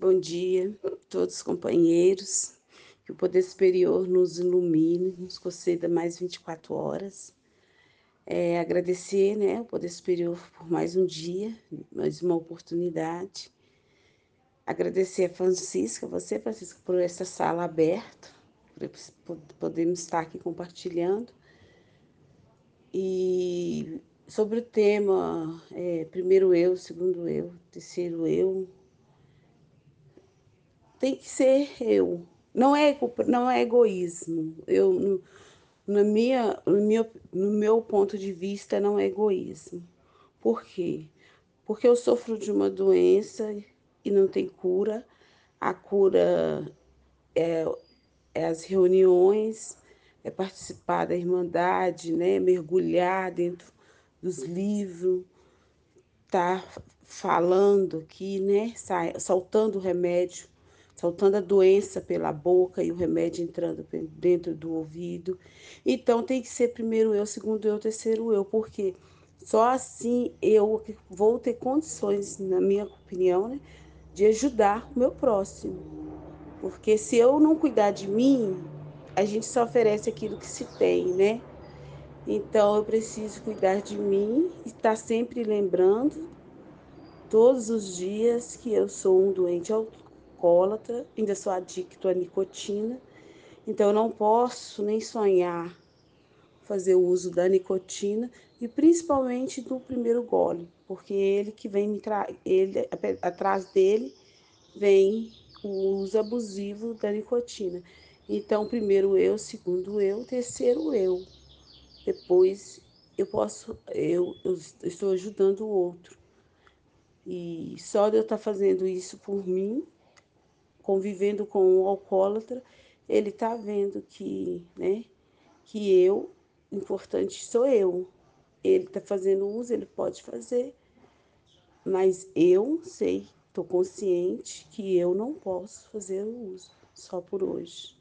Bom dia, todos os companheiros. Que o poder superior nos ilumine, nos conceda mais 24 horas. É, agradecer né, o poder superior por mais um dia, mais uma oportunidade. Agradecer a Francisca, você, Francisca, por essa sala aberta, por podermos estar aqui compartilhando. E sobre o tema é, primeiro eu, segundo eu, terceiro eu, tem que ser eu. Não é, não é egoísmo. Eu, na minha, no, meu, no meu ponto de vista, não é egoísmo. Por quê? Porque eu sofro de uma doença e não tem cura. A cura é, é as reuniões, é participar da Irmandade, né? mergulhar dentro dos livros, estar tá falando aqui, né? soltando o remédio soltando a doença pela boca e o remédio entrando dentro do ouvido. Então tem que ser primeiro eu, segundo eu, terceiro eu, porque só assim eu vou ter condições, na minha opinião, né, de ajudar o meu próximo. Porque se eu não cuidar de mim, a gente só oferece aquilo que se tem, né? Então eu preciso cuidar de mim e estar sempre lembrando todos os dias que eu sou um doente alcoólatra, ainda sou adicto à nicotina, então eu não posso nem sonhar fazer o uso da nicotina e principalmente do primeiro gole, porque ele que vem me tra ele atrás dele vem o uso abusivo da nicotina. Então, primeiro eu, segundo eu, terceiro eu. Depois eu posso, eu, eu estou ajudando o outro. E só de eu estar fazendo isso por mim, convivendo com o alcoólatra, ele está vendo que, né, que eu, importante sou eu. Ele está fazendo uso, ele pode fazer, mas eu sei, estou consciente que eu não posso fazer o uso só por hoje.